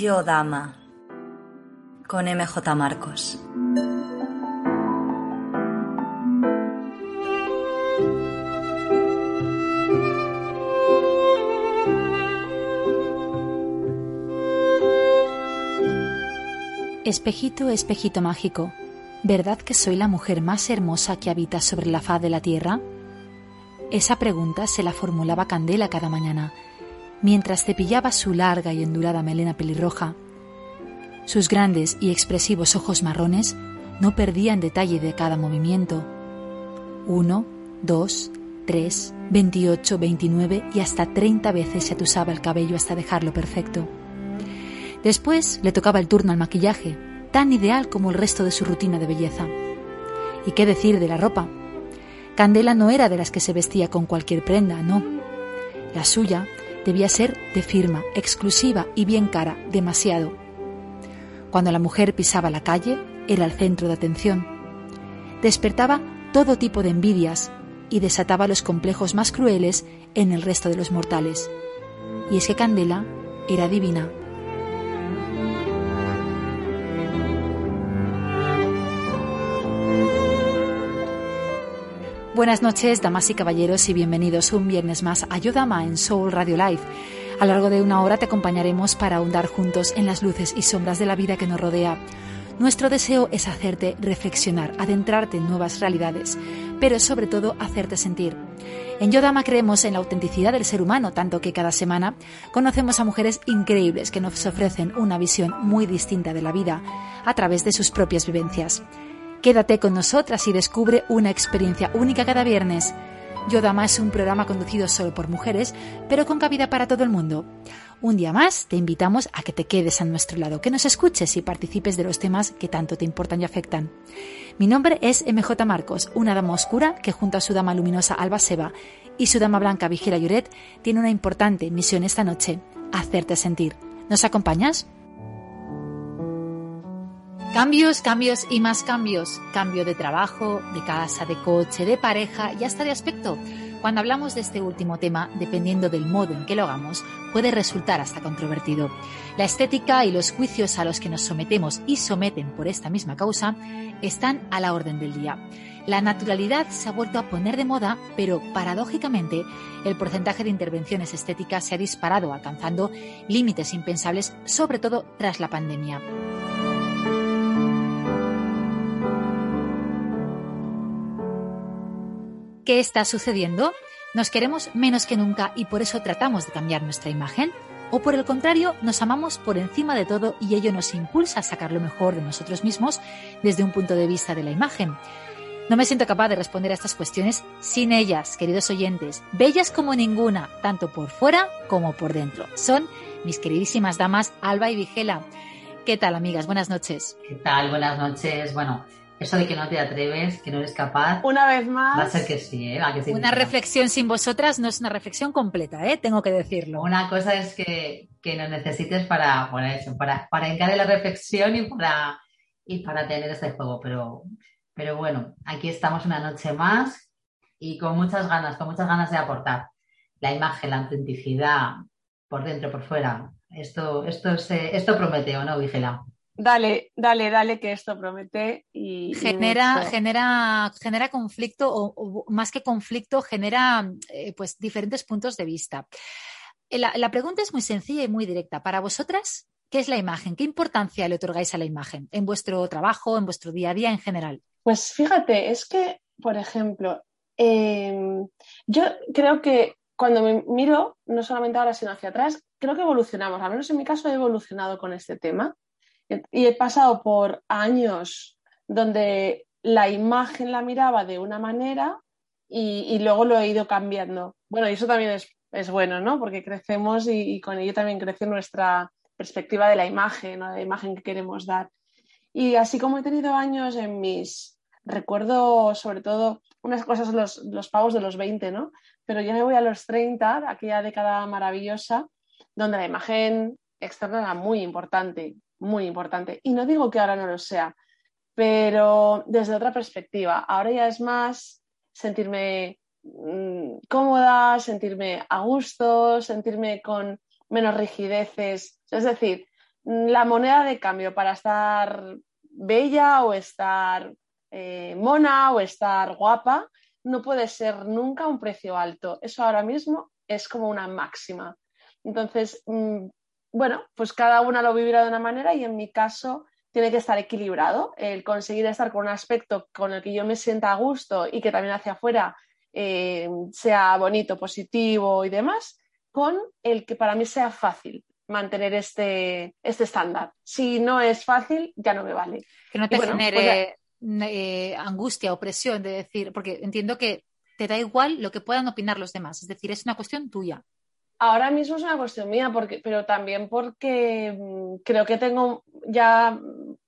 Yo Dama con MJ Marcos. Espejito, espejito mágico, ¿verdad que soy la mujer más hermosa que habita sobre la faz de la tierra? Esa pregunta se la formulaba Candela cada mañana, mientras cepillaba su larga y endurada melena pelirroja. Sus grandes y expresivos ojos marrones no perdían detalle de cada movimiento. Uno, dos, tres, veintiocho, veintinueve y hasta treinta veces se atusaba el cabello hasta dejarlo perfecto. Después le tocaba el turno al maquillaje, tan ideal como el resto de su rutina de belleza. ¿Y qué decir de la ropa? Candela no era de las que se vestía con cualquier prenda, no. La suya debía ser de firma, exclusiva y bien cara, demasiado. Cuando la mujer pisaba la calle, era el centro de atención. Despertaba todo tipo de envidias y desataba los complejos más crueles en el resto de los mortales. Y es que Candela era divina. Buenas noches, damas y caballeros, y bienvenidos un viernes más a Yodama en Soul Radio Live. A lo largo de una hora te acompañaremos para ahondar juntos en las luces y sombras de la vida que nos rodea. Nuestro deseo es hacerte reflexionar, adentrarte en nuevas realidades, pero sobre todo hacerte sentir. En Yodama creemos en la autenticidad del ser humano, tanto que cada semana conocemos a mujeres increíbles que nos ofrecen una visión muy distinta de la vida a través de sus propias vivencias. Quédate con nosotras y descubre una experiencia única cada viernes. Yodama es un programa conducido solo por mujeres, pero con cabida para todo el mundo. Un día más te invitamos a que te quedes a nuestro lado, que nos escuches y participes de los temas que tanto te importan y afectan. Mi nombre es MJ Marcos, una dama oscura que junto a su dama luminosa Alba Seba y su dama blanca Vigila Lloret tiene una importante misión esta noche, hacerte sentir. ¿Nos acompañas? Cambios, cambios y más cambios. Cambio de trabajo, de casa, de coche, de pareja y hasta de aspecto. Cuando hablamos de este último tema, dependiendo del modo en que lo hagamos, puede resultar hasta controvertido. La estética y los juicios a los que nos sometemos y someten por esta misma causa están a la orden del día. La naturalidad se ha vuelto a poner de moda, pero paradójicamente el porcentaje de intervenciones estéticas se ha disparado, alcanzando límites impensables, sobre todo tras la pandemia. ¿Qué está sucediendo? ¿Nos queremos menos que nunca y por eso tratamos de cambiar nuestra imagen? ¿O por el contrario, nos amamos por encima de todo y ello nos impulsa a sacar lo mejor de nosotros mismos desde un punto de vista de la imagen? No me siento capaz de responder a estas cuestiones sin ellas, queridos oyentes, bellas como ninguna, tanto por fuera como por dentro. Son mis queridísimas damas Alba y Vigela. ¿Qué tal, amigas? Buenas noches. ¿Qué tal? Buenas noches. Bueno, eso de que no te atreves, que no eres capaz. Una vez más. Va a ser que sí, ¿eh? que sí, una reflexión sin vosotras no es una reflexión completa, ¿eh? Tengo que decirlo. Una cosa es que, que nos necesites para, para eso, para, para encarar la reflexión y para, y para tener este juego. Pero, pero bueno, aquí estamos una noche más y con muchas ganas, con muchas ganas de aportar la imagen, la autenticidad, por dentro, por fuera. Esto, esto, es, esto promete, ¿o no, Vigela? Dale, dale, dale, que esto promete y. Genera, genera, genera conflicto, o, más que conflicto, genera eh, pues diferentes puntos de vista. La, la, pregunta es muy sencilla y muy directa. Para vosotras, ¿qué es la imagen? ¿Qué importancia le otorgáis a la imagen en vuestro trabajo, en vuestro día a día en general? Pues fíjate, es que, por ejemplo, eh, yo creo que cuando me miro, no solamente ahora, sino hacia atrás, creo que evolucionamos. Al menos en mi caso he evolucionado con este tema y he pasado por años donde la imagen la miraba de una manera y, luego lo he ido cambiando. Bueno, y eso también es, bueno, ¿no? Porque crecemos y, con ello también crece nuestra perspectiva de la imagen, ¿no? de la imagen que queremos dar. Y así como he tenido años en mis, recuerdo sobre todo unas cosas los, los pavos de los 20, ¿no? Pero yo me voy a los 30, aquella década maravillosa, donde la imagen externa era muy importante, muy importante. Y no digo que ahora no lo sea, pero desde otra perspectiva. Ahora ya es más sentirme mm, cómoda, sentirme a gusto, sentirme con menos rigideces. Es decir, la moneda de cambio para estar bella o estar eh, mona o estar guapa no puede ser nunca un precio alto. Eso ahora mismo es como una máxima. Entonces, mm, bueno, pues cada una lo vivirá de una manera y en mi caso tiene que estar equilibrado. El conseguir estar con un aspecto con el que yo me sienta a gusto y que también hacia afuera eh, sea bonito, positivo y demás, con el que para mí sea fácil mantener este, este estándar. Si no es fácil, ya no me vale. Que no te genere pues eh, angustia o presión de decir, porque entiendo que te da igual lo que puedan opinar los demás, es decir, es una cuestión tuya. Ahora mismo es una cuestión mía, porque, pero también porque mm, creo que tengo ya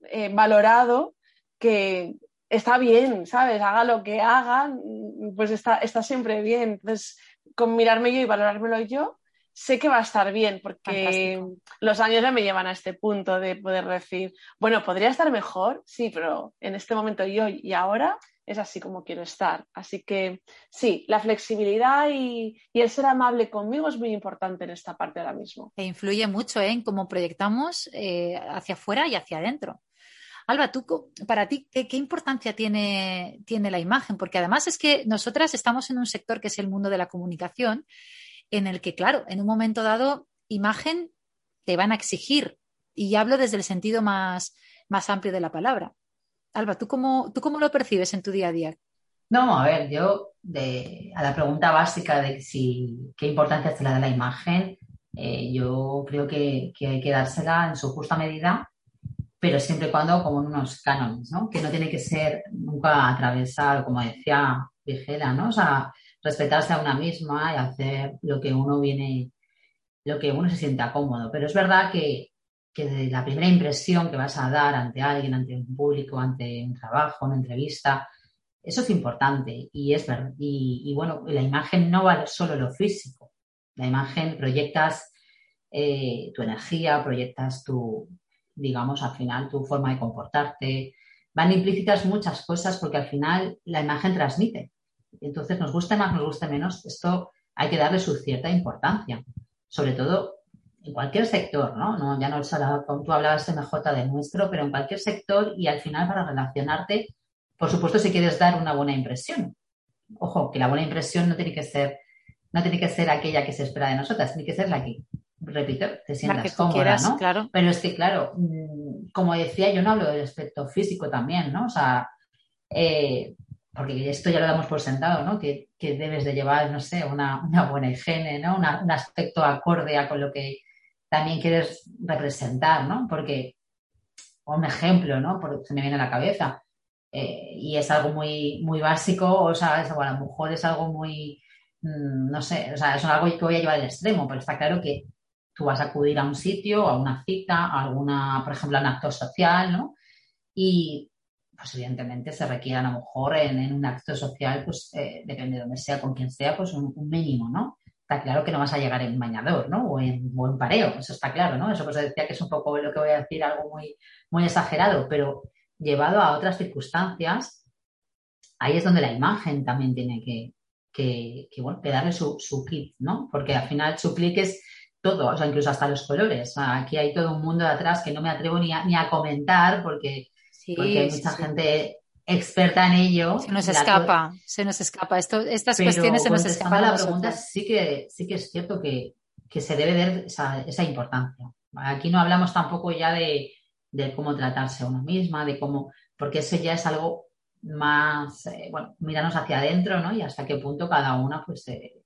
eh, valorado que está bien, ¿sabes? Haga lo que haga, mm, pues está, está siempre bien. Entonces, con mirarme yo y valorármelo yo, sé que va a estar bien, porque los años ya me llevan a este punto de poder decir, bueno, podría estar mejor, sí, pero en este momento yo y ahora es así como quiero estar. Así que sí, la flexibilidad y, el ser amable conmigo es muy importante en esta parte ahora mismo. E influye mucho en cómo proyectamos eh, hacia afuera y hacia adentro. Alba, tú, para ti, ¿qué, importancia tiene, tiene la imagen? Porque además es que nosotras estamos en un sector que es el mundo de la comunicación, en el que, claro, en un momento dado, imagen te van a exigir. Y hablo desde el sentido más, más amplio de la palabra. Alba, ¿tú cómo, ¿tú cómo lo percibes en tu día a día? No, a ver, yo a la pregunta básica de si, qué importancia se le da la imagen, eh, yo creo que, hay que dársela en su justa medida, pero siempre y cuando como unos cánones, ¿no? Que no tiene que ser nunca atravesar, como decía Vigela, ¿no? O sea, respetarse a una misma y hacer lo que uno viene, lo que uno se sienta cómodo. Pero es verdad que que la primera impresión que vas a dar ante alguien, ante un público, ante un trabajo, una entrevista, eso es importante y es verdad. Y, bueno, la imagen no vale solo lo físico. La imagen proyectas eh, tu energía, proyectas tu, digamos, al final tu forma de comportarte. Van implícitas muchas cosas porque al final la imagen transmite. Entonces, nos guste más, nos guste menos, esto hay que darle su cierta importancia. Sobre todo en cualquier sector, ¿no? no ya no tú hablabas MJ de nuestro, pero en cualquier sector y al final para relacionarte, por supuesto, si quieres dar una buena impresión. Ojo, que la buena impresión no tiene que ser, no tiene que ser aquella que se espera de nosotras, tiene que ser la que, repito, te sientas cómoda, ¿no? Claro. Pero es que, claro, mm, como decía, yo no hablo del aspecto físico también, ¿no? O sea, eh, porque esto ya lo damos por sentado, ¿no? Que, debes de llevar, no sé, una, buena higiene, ¿no? un aspecto acorde a con lo que también quieres representar, ¿no? Porque, un ejemplo, ¿no? Porque se me viene a la cabeza. Eh, y es algo muy, muy básico, o sea, es, a lo mejor es algo muy, mm, no sé, o sea, es algo que voy a llevar al extremo, pero está claro que tú vas a acudir a un sitio, a una cita, a alguna, por ejemplo, a un acto social, ¿no? Y, pues evidentemente se requiere a lo mejor en, un acto social, pues eh, depende de donde sea, con quien sea, pues un mínimo, ¿no? Está claro que no vas a llegar en bañador, ¿no? O en, pareo, eso está claro, ¿no? Eso pues decía que es un poco lo que voy a decir, algo muy, muy exagerado, pero llevado a otras circunstancias, ahí es donde la imagen también tiene que, que, bueno, que darle su, su, kit, ¿no? Porque al final su clic es todo, o sea, incluso hasta los colores. aquí hay todo un mundo de atrás que no me atrevo ni a, ni a comentar porque, porque hay mucha gente experta en ello. Se nos escapa, se nos escapa. Esto, estas cuestiones se nos escapan. la pregunta, sí que, sí que es cierto que, se debe dar esa, importancia. Aquí no hablamos tampoco ya de, cómo tratarse a uno misma, de cómo, porque eso ya es algo más, eh, bueno, mirarnos hacia adentro, ¿no? Y hasta qué punto cada una, pues, eh,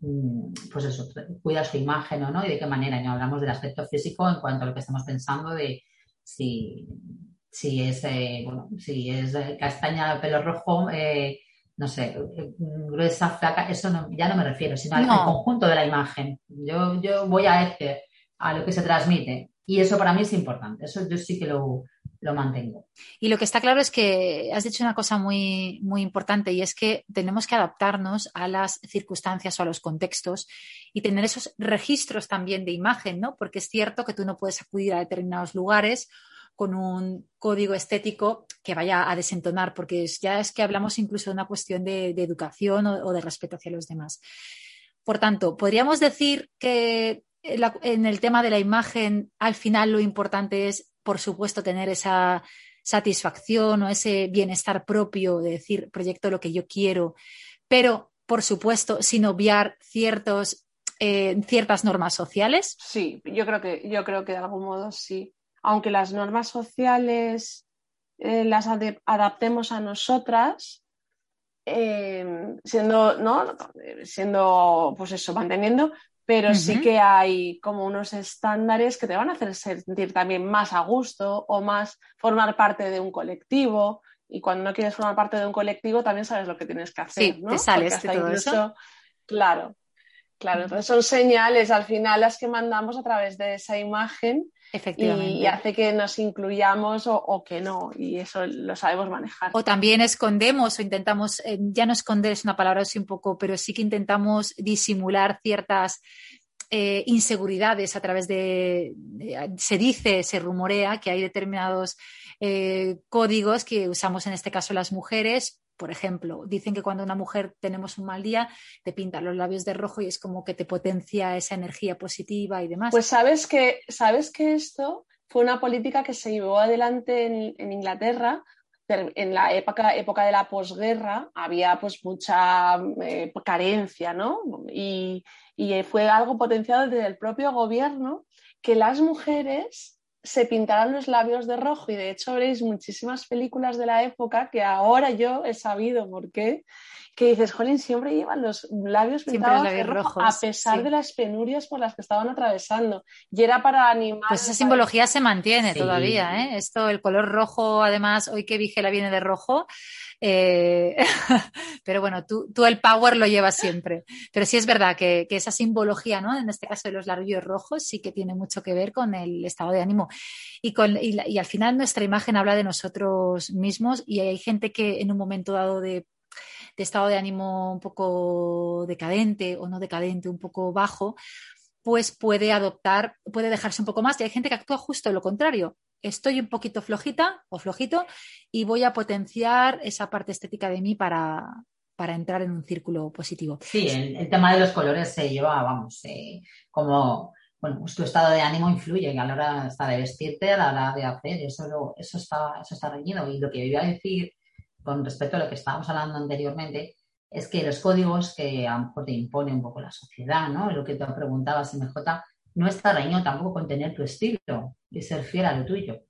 mm, pues eso, cuida su imagen o no, y de qué manera. No hablamos del aspecto físico en cuanto a lo que estamos pensando de si si es, eh, bueno, si es castaña, pelo rojo, eh, no sé, gruesa, flaca, eso ya no me refiero, sino al, conjunto de la imagen. Yo, yo voy a este, a lo que se transmite. Y eso para mí es importante. Eso yo sí que lo, lo mantengo. Y lo que está claro es que has dicho una cosa muy, muy importante y es que tenemos que adaptarnos a las circunstancias o a los contextos y tener esos registros también de imagen, ¿no? Porque es cierto que tú no puedes acudir a determinados lugares con un código estético que vaya a desentonar, porque ya es que hablamos incluso de una cuestión de, educación o, de respeto hacia los demás. Por tanto, podríamos decir que en el tema de la imagen, al final lo importante es, por supuesto, tener esa satisfacción o ese bienestar propio de decir, proyecto lo que yo quiero, pero, por supuesto, sin obviar ciertos, eh, ciertas normas sociales. Sí, yo creo que, yo creo que de algún modo sí aunque las normas sociales eh, las adaptemos a nosotras, eh, siendo, ¿no? Siendo, pues eso, manteniendo, pero sí que hay como unos estándares que te van a hacer sentir también más a gusto o más formar parte de un colectivo. Y cuando no quieres formar parte de un colectivo, también sabes lo que tienes que hacer. Sí, te sales de todo eso. Claro, claro. Entonces son señales al final las que mandamos a través de esa imagen y, hace que nos incluyamos o, que no, y eso lo sabemos manejar. O también escondemos o intentamos, eh, ya no esconder es una palabra así un poco, pero sí que intentamos disimular ciertas eh, inseguridades a través de, se dice, se rumorea que hay determinados eh, códigos que usamos en este caso las mujeres por ejemplo, dicen que cuando una mujer tenemos un mal día, te pinta los labios de rojo y es como que te potencia esa energía positiva y demás. Pues sabes que, sabes que esto fue una política que se llevó adelante en, Inglaterra en la época, época de la posguerra había pues mucha eh, carencia, ¿no? Y, y, fue algo potenciado desde el propio gobierno que las mujeres se pintarán los labios de rojo y de hecho veréis muchísimas películas de la época que ahora yo he sabido por qué, que dices, Jolín, siempre llevan los labios pintados de rojo a pesar de las penurias por las que estaban atravesando. Y era para animar... Pues esa simbología se mantiene todavía, ¿eh? Esto, el color rojo, además, hoy que Vigela viene de rojo, eh, pero bueno, tú, tú, el power lo llevas siempre. Pero sí es verdad que, esa simbología, ¿no? En este caso de los labios rojos, sí que tiene mucho que ver con el estado de ánimo. Y, con, y al final nuestra imagen habla de nosotros mismos y hay gente que en un momento dado de de estado de ánimo un poco decadente o no decadente, un poco bajo, pues puede adoptar, puede dejarse un poco más. Y hay gente que actúa justo lo contrario estoy un poquito flojita o flojito y voy a potenciar esa parte estética de mí para, para entrar en un círculo positivo. Sí, el, tema de los colores se lleva, vamos, como, bueno, pues tu estado de ánimo influye a la hora hasta de vestirte, a la hora de hacer, eso, eso, está, eso está reñido. Y lo que iba a decir con respecto a lo que estábamos hablando anteriormente, es que los códigos que a lo mejor te impone un poco la sociedad, ¿no? Lo que te preguntabas, MJ, no está reñido tampoco con tener tu estilo y ser fiel a lo tuyo.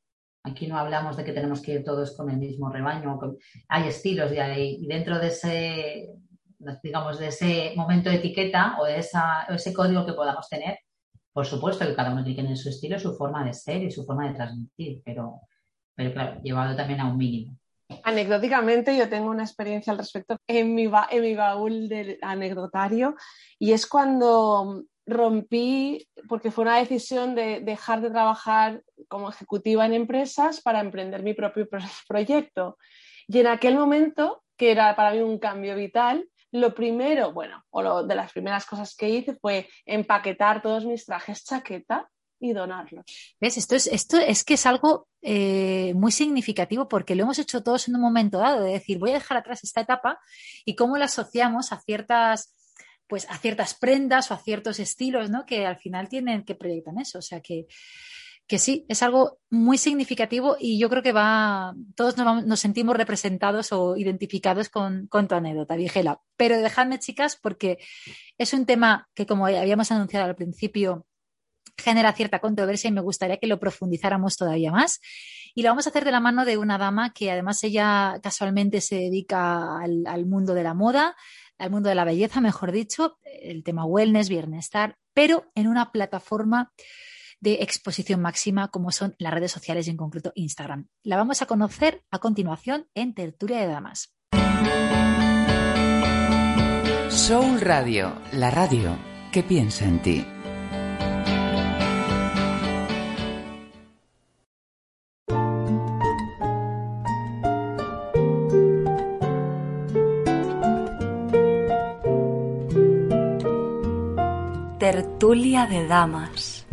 Aquí no hablamos de que tenemos que ir todos con el mismo rebaño. Hay estilos y, dentro de ese, digamos, de ese momento de etiqueta o de ese código que podamos tener, por supuesto que cada uno tiene su estilo, su forma de ser y su forma de transmitir, pero, pero claro, llevado también a un mínimo. Anecdóticamente, yo tengo una experiencia al respecto en mi, en mi baúl del anecdotario y es cuando rompí, porque fue una decisión de dejar de trabajar como ejecutiva en empresas para emprender mi propio proyecto. Y en aquel momento, que era para mí un cambio vital, lo primero, bueno, o de las primeras cosas que hice fue empaquetar todos mis trajes chaqueta y donarlos. ¿Ves? Esto es, esto es que es algo eh, muy significativo porque lo hemos hecho todos en un momento dado, de decir, voy a dejar atrás esta etapa y cómo la asociamos a ciertas pues a ciertas prendas o a ciertos estilos, ¿no? Que al final tienen que proyectar eso. O sea que, que sí, es algo muy significativo y yo creo que va, todos nos, sentimos representados o identificados con, con, tu anécdota, Vigela. Pero dejadme, chicas, porque es un tema que, como habíamos anunciado al principio, genera cierta controversia y me gustaría que lo profundizáramos todavía más. Y lo vamos a hacer de la mano de una dama que además ella casualmente se dedica al, mundo de la moda, al mundo de la belleza, mejor dicho, el tema wellness, bienestar, pero en una plataforma de exposición máxima como son las redes sociales y en concreto Instagram. La vamos a conocer a continuación en Tertulia de Damas. Soul Radio, la radio que piensa en ti. Tertulia de Damas.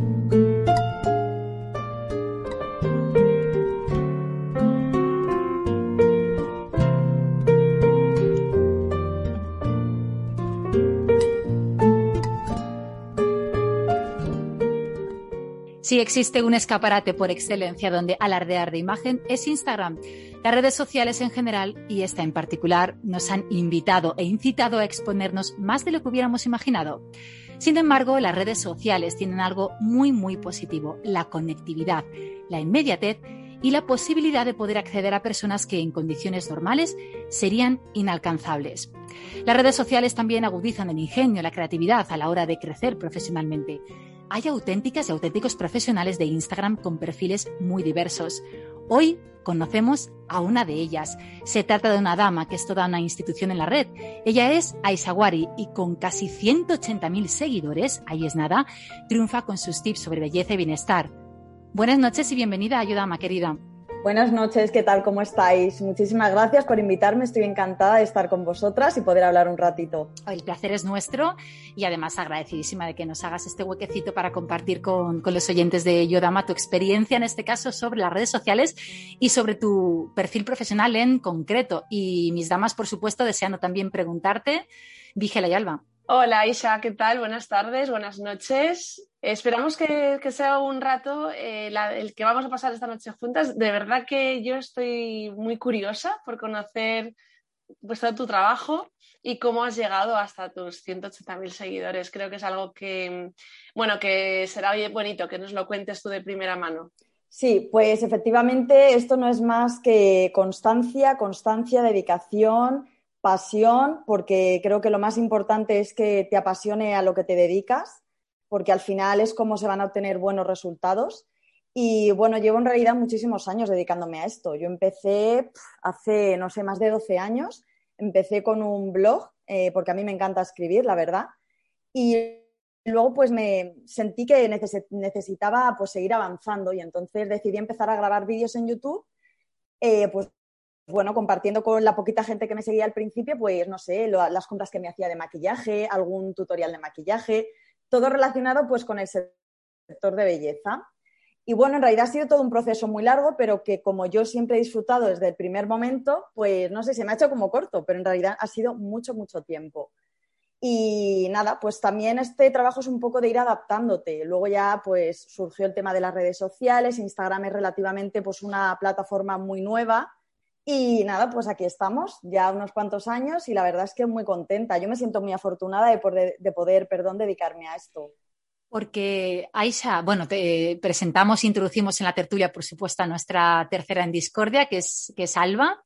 Si existe un escaparate por excelencia donde alardear de imagen es Instagram. Las redes sociales en general y esta en particular nos han invitado e incitado a exponernos más de lo que hubiéramos imaginado. Sin embargo, las redes sociales tienen algo muy muy positivo, la conectividad, la inmediatez y la posibilidad de poder acceder a personas que en condiciones normales serían inalcanzables. Las redes sociales también agudizan el ingenio, la creatividad a la hora de crecer profesionalmente hay auténticas y auténticos profesionales de Instagram con perfiles muy diversos. Hoy conocemos a una de ellas. Se trata de una dama que es toda una institución en la red. Ella es Aisawari y con casi 180.000 seguidores, ahí es nada, triunfa con sus tips sobre belleza y bienestar. Buenas noches y bienvenida, Ayudama querida. Buenas noches, ¿qué tal? ¿Cómo estáis? Muchísimas gracias por invitarme, estoy encantada de estar con vosotras y poder hablar un ratito. El placer es nuestro y además agradecidísima de que nos hagas este huequecito para compartir con, con, los oyentes de Yodama tu experiencia, en este caso, sobre las redes sociales y sobre tu perfil profesional en concreto. Y mis damas, por supuesto, deseando también preguntarte, Vigela y Alba. Hola Isa, ¿qué tal? Buenas tardes, buenas noches. Esperamos que, sea un rato eh, el que vamos a pasar esta noche juntas. De verdad que yo estoy muy curiosa por conocer pues, todo tu trabajo y cómo has llegado hasta tus 180.000 seguidores. Creo que es algo que, bueno, que será bonito que nos lo cuentes tú de primera mano. Sí, pues efectivamente esto no es más que constancia, constancia, dedicación pasión, porque creo que lo más importante es que te apasione a lo que te dedicas, porque al final es como se van a obtener buenos resultados. Y bueno, llevo en realidad muchísimos años dedicándome a esto. Yo empecé hace, no sé, más de 12 años. Empecé con un blog, eh, porque a mí me encanta escribir, la verdad. Y luego pues me sentí que necesitaba pues seguir avanzando y entonces decidí empezar a grabar vídeos en YouTube, eh, pues bueno, compartiendo con la poquita gente que me seguía al principio, pues no sé, las compras que me hacía de maquillaje, algún tutorial de maquillaje, todo relacionado pues con el sector de belleza. Y bueno, en realidad ha sido todo un proceso muy largo, pero que como yo siempre he disfrutado desde el primer momento, pues no sé, se me ha hecho como corto, pero en realidad ha sido mucho, mucho tiempo. Y nada, pues también este trabajo es un poco de ir adaptándote. Luego ya pues surgió el tema de las redes sociales, Instagram es relativamente pues una plataforma muy nueva y nada, pues aquí estamos, ya unos cuantos años y la verdad es que muy contenta. Yo me siento muy afortunada de poder, de poder perdón, dedicarme a esto. Porque, Aisha, bueno, te presentamos, introducimos en la tertulia, por supuesto, a nuestra tercera en discordia, que es, que es Alba.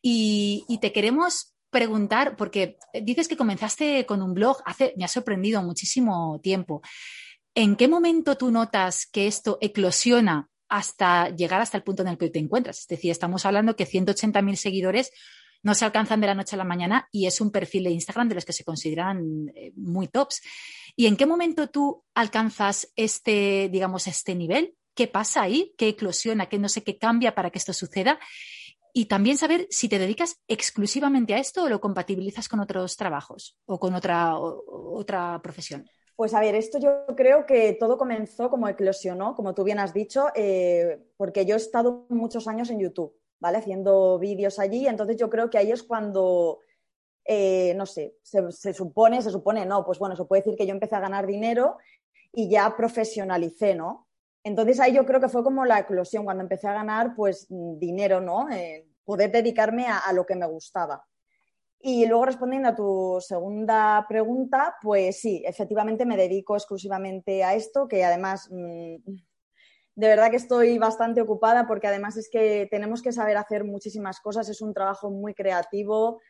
Y, y, te queremos preguntar, porque dices que comenzaste con un blog hace, me ha sorprendido muchísimo tiempo. ¿En qué momento tú notas que esto eclosiona hasta llegar hasta el punto en el que te encuentras. Es decir, estamos hablando que 180.000 seguidores no se alcanzan de la noche a la mañana y es un perfil de Instagram de los que se consideran eh, muy tops. ¿Y en qué momento tú alcanzas este, digamos, este nivel? ¿Qué pasa ahí? ¿Qué eclosiona? ¿Qué no sé qué cambia para que esto suceda? Y también saber si te dedicas exclusivamente a esto o lo compatibilizas con otros trabajos o con otra, otra profesión. Pues a ver, esto yo creo que todo comenzó como eclosionó, como tú bien has dicho, eh, porque yo he estado muchos años en YouTube, ¿vale? Haciendo vídeos allí, entonces yo creo que ahí es cuando, eh, no sé, se, supone, se supone, no, pues bueno, se puede decir que yo empecé a ganar dinero y ya profesionalicé, ¿no? Entonces ahí yo creo que fue como la eclosión, cuando empecé a ganar, pues, dinero, ¿no? Eh, poder dedicarme a lo que me gustaba. Y luego respondiendo a tu segunda pregunta, pues sí, efectivamente me dedico exclusivamente a esto, que además mm, de verdad que estoy bastante ocupada porque además es que tenemos que saber hacer muchísimas cosas, es un trabajo muy creativo,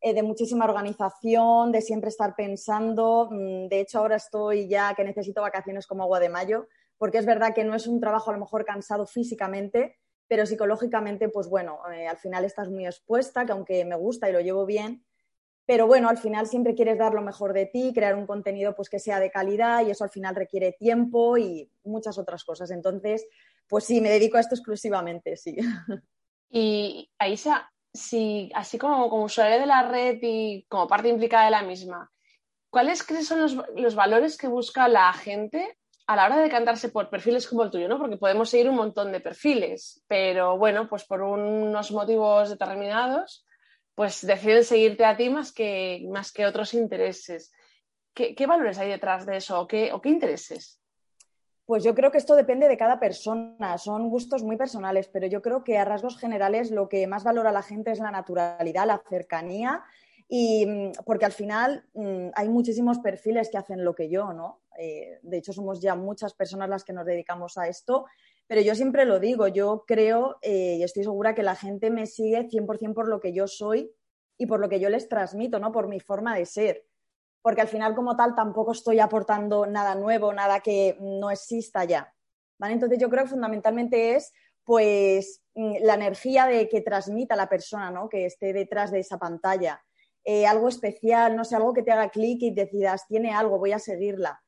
eh, de muchísima organización, de siempre estar pensando. Mm, de hecho, ahora estoy ya que necesito vacaciones como agua de mayo, porque es verdad que no es un trabajo a lo mejor cansado físicamente, pero psicológicamente, pues bueno, eh, al final estás muy expuesta, que aunque me gusta y lo llevo bien, pero bueno, al final siempre quieres dar lo mejor de ti, crear un contenido pues que sea de calidad y eso al final requiere tiempo y muchas otras cosas. Entonces, pues sí, me dedico a esto exclusivamente, sí. Y Aisha, si así como, como usuario de la red y como parte implicada de la misma, ¿cuáles crees son los, los valores que busca la gente a la hora de decantarse por perfiles como el tuyo, ¿no? Porque podemos seguir un montón de perfiles, pero bueno, pues por unos motivos determinados, pues deciden seguirte a ti más que, más que otros intereses. ¿Qué, valores hay detrás de eso o qué, o qué intereses? Pues yo creo que esto depende de cada persona, son gustos muy personales, pero yo creo que a rasgos generales lo que más valora la gente es la naturalidad, la cercanía y mm, porque al final mm, hay muchísimos perfiles que hacen lo que yo, ¿no? Eh, de hecho, somos ya muchas personas las que nos dedicamos a esto, pero yo siempre lo digo, yo creo eh, y estoy segura que la gente me sigue 100% por lo que yo soy y por lo que yo les transmito, ¿no? Por mi forma de ser. Porque al final, como tal, tampoco estoy aportando nada nuevo, nada que no exista ya. ¿Vale? Entonces, yo creo que fundamentalmente es pues mm, la energía de que transmita la persona, ¿no? Que esté detrás de esa pantalla eh, algo especial, no sé, algo que te haga clic y decidas, tiene algo, voy a seguirla.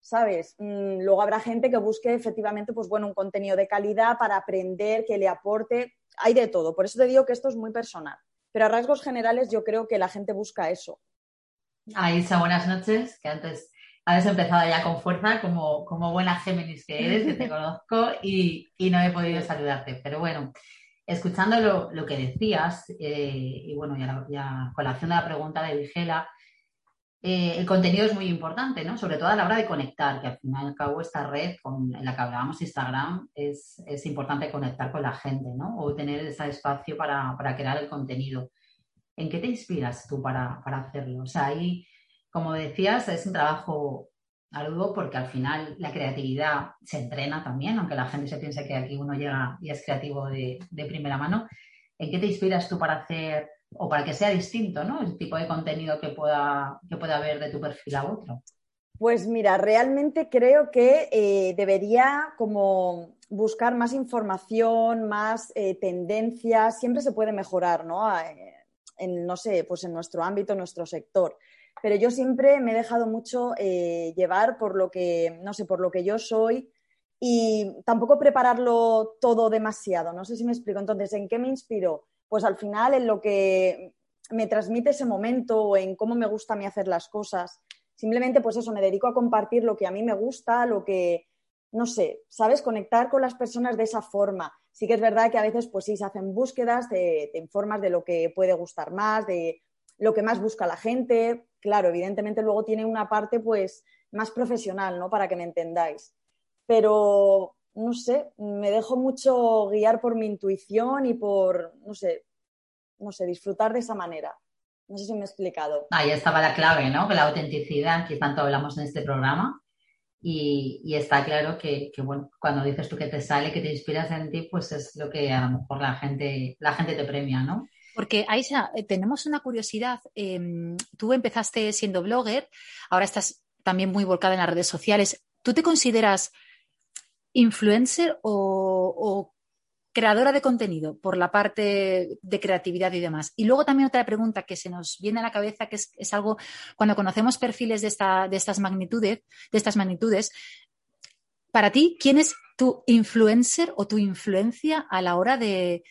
¿Sabes? Mm, luego habrá gente que busque efectivamente, pues bueno, un contenido de calidad para aprender, que le aporte. Hay de todo. Por eso te digo que esto es muy personal. Pero a rasgos generales yo creo que la gente busca eso. Aisa, buenas noches, que antes habéis empezado ya con fuerza, como, como buena Géminis que eres, que te conozco y, y no he podido saludarte. Pero bueno, escuchando lo, que decías, eh, y bueno, ya, con la acción de la pregunta de Vigela, eh, el contenido es muy importante, ¿no? Sobre todo a la hora de conectar, que al final y al cabo esta red con, la que hablábamos, Instagram, es, importante conectar con la gente, ¿no? O tener ese espacio para, crear el contenido. ¿En qué te inspiras tú para, para hacerlo? O sea, ahí, como decías, es un trabajo algo porque al final la creatividad se entrena también, aunque la gente se piense que aquí uno llega y es creativo de, primera mano. ¿En qué te inspiras tú para hacer o para que sea distinto, ¿no? El tipo de contenido que pueda, que pueda haber de tu perfil a otro. Pues mira, realmente creo que eh, debería como buscar más información, más eh, tendencias, siempre se puede mejorar, ¿no? En, no sé, pues en nuestro ámbito, en nuestro sector pero yo siempre me he dejado mucho eh, llevar por lo que, no sé, por lo que yo soy y tampoco prepararlo todo demasiado, no sé si me explico. Entonces, ¿en qué me inspiro? Pues al final en lo que me transmite ese momento o en cómo me gusta a mí hacer las cosas. Simplemente, pues eso, me dedico a compartir lo que a mí me gusta, lo que, no sé, ¿sabes? Conectar con las personas de esa forma. Sí que es verdad que a veces, pues sí, se hacen búsquedas, te, te informas de lo que puede gustar más, de lo que más busca la gente. Claro, evidentemente luego tiene una parte pues más profesional, ¿no? Para que me entendáis. Pero, no sé, me dejo mucho guiar por mi intuición y por, no sé, no sé, disfrutar de esa manera. No sé si me he explicado. Ahí estaba la clave, ¿no? Que la autenticidad, que tanto hablamos en este programa. Y, está claro que, bueno, cuando dices tú que te sale, que te inspiras en ti, pues es lo que a lo mejor la gente, la gente te premia, ¿no? Porque, Aisha, eh, tenemos una curiosidad. Em, tú empezaste siendo blogger, ahora estás también muy volcada en las redes sociales. ¿Tú te consideras influencer o, creadora de contenido por la parte de creatividad y demás? Y luego también otra pregunta que se nos viene a la cabeza, que es, algo, cuando conocemos perfiles de, esta, de, estas magnitudes, de estas magnitudes, para ti, ¿quién es tu influencer o tu influencia a la hora de,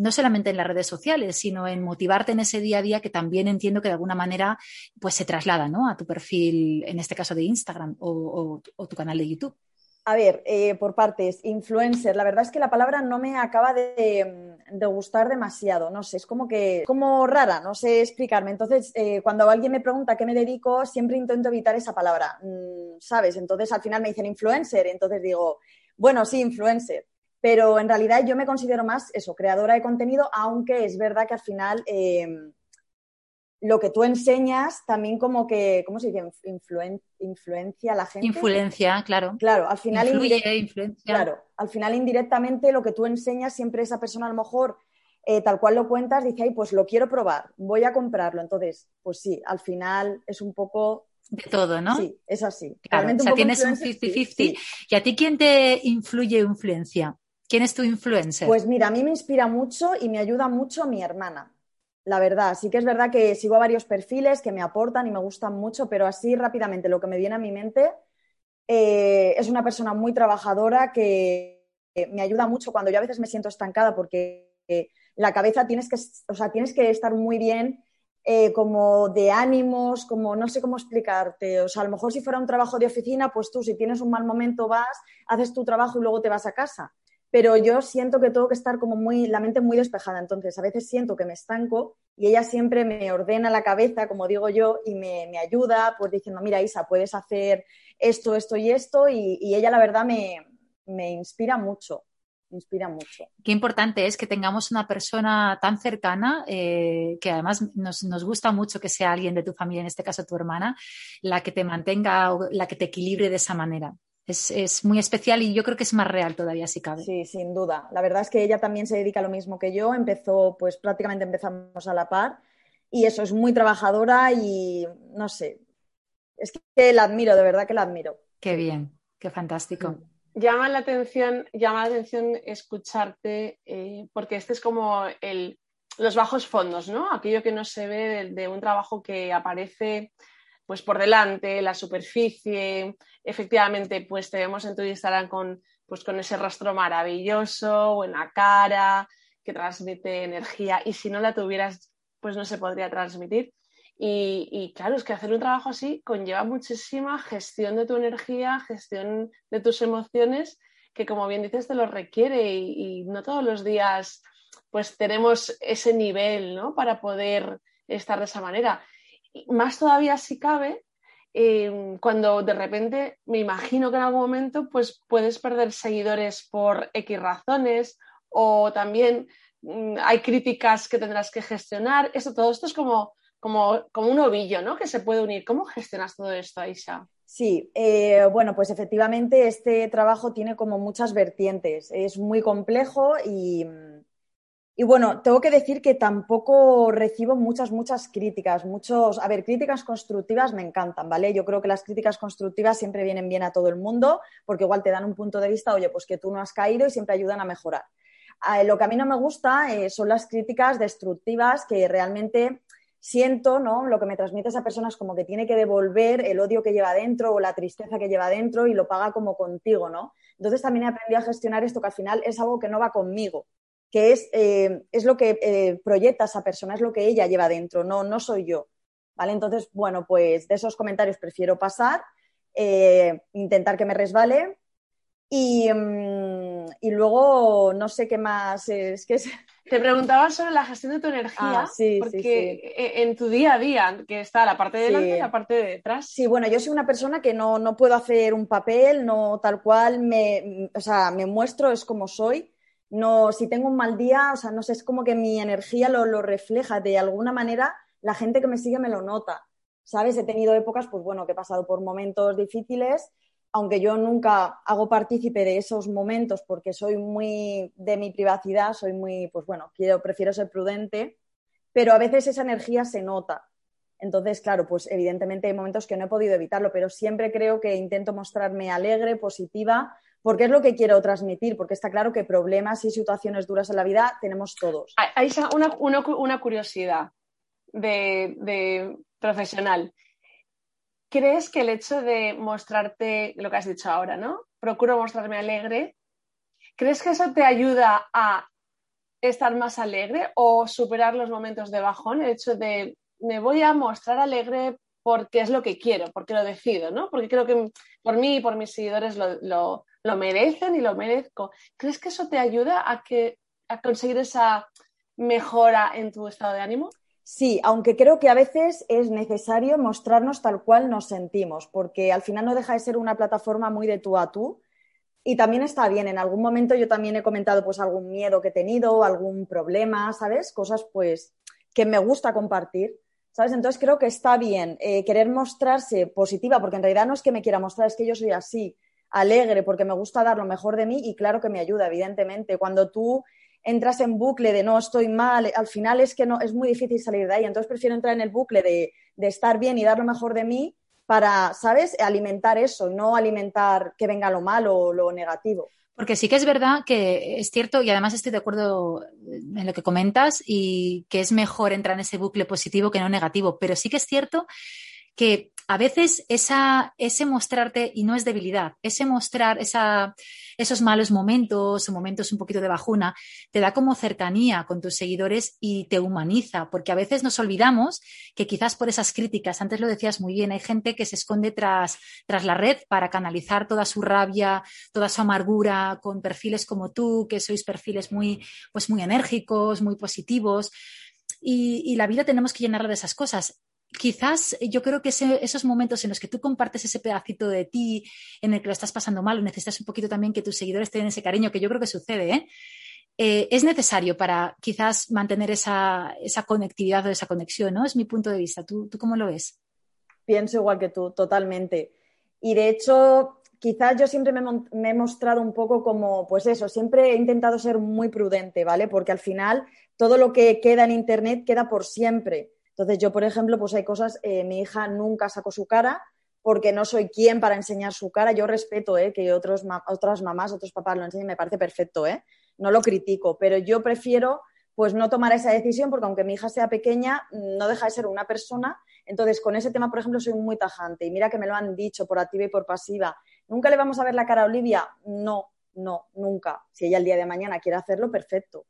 no solamente en las redes sociales, sino en motivarte en ese día a día que también entiendo que de alguna manera pues se traslada ¿no? a tu perfil, en este caso de Instagram o, tu canal de YouTube. A ver, eh, por partes, influencer, la verdad es que la palabra no me acaba de, gustar demasiado, no sé, es como que, como rara, no sé explicarme. Entonces, eh, cuando alguien me pregunta a qué me dedico, siempre intento evitar esa palabra, mm, ¿sabes? Entonces, al final me dicen influencer, entonces digo, bueno, sí, influencer. Pero en realidad yo me considero más eso, creadora de contenido, aunque es verdad que al final em, lo que tú enseñas también como que, ¿cómo se dice? influencia a la gente. Influencia, claro. Claro, al final, Claro, al final indirectamente lo que tú enseñas, siempre esa persona a lo mejor, eh, tal cual lo cuentas, dice, ay, pues lo quiero probar, voy a comprarlo. Entonces, pues sí, al final es un poco de todo, ¿no? Sí, es así. Claro, o sea, tienes un 50-50. ¿Y a ti quién te influye o influencia? ¿Quién es tu influencer? Pues mira, a mí me inspira mucho y me ayuda mucho mi hermana. la verdad. Sí que es verdad que sigo a varios perfiles que me aportan y me gustan mucho, pero así rápidamente lo que me viene a mi mente eh, es una persona muy trabajadora que me ayuda mucho cuando yo a veces me siento estancada porque la cabeza tienes que, o sea, tienes que estar muy bien eh, como de ánimos, como no sé cómo explicarte. O sea, a lo mejor si fuera un trabajo de oficina, pues tú si tienes un mal momento vas, haces tu trabajo y luego te vas a casa. Pero yo siento que tengo que estar como muy, la mente muy despejada. Entonces, a veces siento que me estanco y ella siempre me ordena la cabeza, como digo yo, y me, ayuda, pues diciendo, mira, Isa, puedes hacer esto, esto y esto. Y, ella, la verdad, me, me inspira mucho inspira mucho. Qué importante es que tengamos una persona tan cercana, eh, que además nos, gusta mucho que sea alguien de tu familia, en este caso tu hermana, la que te mantenga o la que te equilibre de esa manera. Es, muy especial y yo creo que es más real todavía si cabe. Sí, sin duda. La verdad es que ella también se dedica a lo mismo que yo. Empezó, pues prácticamente empezamos a la par y eso es muy trabajadora y no sé. Es que la admiro, de verdad que la admiro. Qué bien, qué fantástico. Mm llama la atención, llama la atención escucharte, eh, porque este es como el, los bajos fondos, ¿no? Aquello que no se ve de, un trabajo que aparece pues por delante, la superficie, efectivamente, pues te vemos en tu Instagram con, pues, con ese rostro maravilloso, buena cara, que transmite energía, y si no la tuvieras, pues no se podría transmitir. Y, claro, es que hacer un trabajo así conlleva muchísima gestión de tu energía, gestión de tus emociones, que como bien dices te lo requiere y, no todos los días pues tenemos ese nivel ¿no? para poder estar de esa manera. Más todavía si cabe, em, cuando de repente me imagino que en algún momento pues puedes perder seguidores por X razones o también mm, hay críticas que tendrás que gestionar. Esto, todo esto es como como, un ovillo, ¿no? Que se puede unir. ¿Cómo gestionas todo esto, Aisha? Sí, eh, bueno, pues efectivamente este trabajo tiene como muchas vertientes. Es muy complejo y, y bueno, tengo que decir que tampoco recibo muchas, muchas críticas. Muchos, a ver, críticas constructivas me encantan, ¿vale? Yo creo que las críticas constructivas siempre vienen bien a todo el mundo porque igual te dan un punto de vista, oye, pues que tú no has caído y siempre ayudan a mejorar. Lo que a mí no me gusta eh, son las críticas destructivas que realmente siento, ¿no? Lo que me transmite esa persona es como que tiene que devolver el odio que lleva dentro o la tristeza que lleva dentro y lo paga como contigo, ¿no? Entonces también he aprendido a gestionar esto que al final es algo que no va conmigo, que es, eh, es lo que eh, proyecta esa persona, es lo que ella lleva dentro, no, no soy yo, ¿vale? Entonces, bueno, pues de esos comentarios prefiero pasar, eh, intentar que me resbale y, mm, y, luego no sé qué más es que Te preguntaba sobre la gestión de tu energía, ah, porque e, en tu día a día, que está la parte de delante y la parte de detrás. Sí, bueno, yo soy una persona que no, no puedo hacer un papel, no tal cual, me, o sea, me muestro, es como soy. No, si tengo un mal día, o sea, no sé, es como que mi energía lo, lo refleja. De alguna manera, la gente que me sigue me lo nota. ¿Sabes? He tenido épocas, pues bueno, que he pasado por momentos difíciles aunque yo nunca hago partícipe de esos momentos porque soy muy de mi privacidad, soy muy, pues bueno, quiero, prefiero ser prudente, pero a veces esa energía se nota. Entonces, claro, pues evidentemente hay momentos que no he podido evitarlo, pero siempre creo que intento mostrarme alegre, positiva, porque es lo que quiero transmitir, porque está claro que problemas y situaciones duras en la vida tenemos todos. Hay una, curiosidad de profesional. ¿Crees que el hecho de mostrarte, lo que has dicho ahora, ¿no? Procuro mostrarme alegre. ¿Crees que eso te ayuda a estar más alegre o superar los momentos de bajón? El hecho de me voy a mostrar alegre porque es lo que quiero, porque lo decido, ¿no? Porque creo que por mí y por mis seguidores lo, merecen y lo merezco. ¿Crees que eso te ayuda a, que, a conseguir esa mejora en tu estado de ánimo? Sí, aunque creo que a veces es necesario mostrarnos tal cual nos sentimos, porque al final no deja de ser una plataforma muy de tú a tú. Y también está bien, en algún momento yo también he comentado pues algún miedo que he tenido, algún problema, ¿sabes? Cosas pues que me gusta compartir, ¿sabes? Entonces creo que está bien eh, querer mostrarse positiva, porque en realidad no es que me quiera mostrar, es que yo soy así, alegre, porque me gusta dar lo mejor de mí y claro que me ayuda, evidentemente. Cuando tú entras en bucle de no estoy mal, al final es que no, es muy difícil salir de ahí. Entonces prefiero entrar en el bucle de, estar bien y dar lo mejor de mí para, ¿sabes?, alimentar eso, no alimentar que venga lo malo o lo negativo. Porque sí que es verdad que es cierto y además estoy de acuerdo en lo que comentas y que es mejor entrar en ese bucle positivo que no negativo, pero sí que es cierto que a veces esa, ese mostrarte, y no es debilidad, ese mostrar esos malos momentos o momentos un poquito de bajuna, te da como cercanía con tus seguidores y te humaniza, porque a veces nos olvidamos que quizás por esas críticas, antes lo decías muy bien, hay gente que se esconde tras, tras la red para canalizar toda su rabia, toda su amargura con perfiles como tú, que sois perfiles muy, pues muy enérgicos, muy positivos. Y, y, la vida tenemos que llenarla de esas cosas quizás yo creo que esos momentos en los que tú compartes ese pedacito de ti, en el que lo estás pasando mal, o necesitas un poquito también que tus seguidores te den ese cariño, que yo creo que sucede, ¿eh? Eh, es necesario para quizás mantener esa, esa, conectividad o esa conexión, ¿no? Es mi punto de vista. ¿Tú, ¿Tú cómo lo ves? Pienso igual que tú, totalmente. Y de hecho, quizás yo siempre me, he mostrado un poco como, pues eso, siempre he intentado ser muy prudente, ¿vale? Porque al final todo lo que queda en Internet queda por siempre. Entonces yo, por ejemplo, pues hay cosas, eh, mi hija nunca sacó su cara porque no soy quien para enseñar su cara. Yo respeto eh, que otros, otras mamás, otros papás lo enseñen, me parece perfecto, ¿eh? no lo critico, pero yo prefiero pues no tomar esa decisión porque aunque mi hija sea pequeña, no deja de ser una persona. Entonces, con ese tema, por ejemplo, soy muy tajante y mira que me lo han dicho por activa y por pasiva. ¿Nunca le vamos a ver la cara a Olivia? No, no, nunca. Si ella el día de mañana quiere hacerlo, perfecto.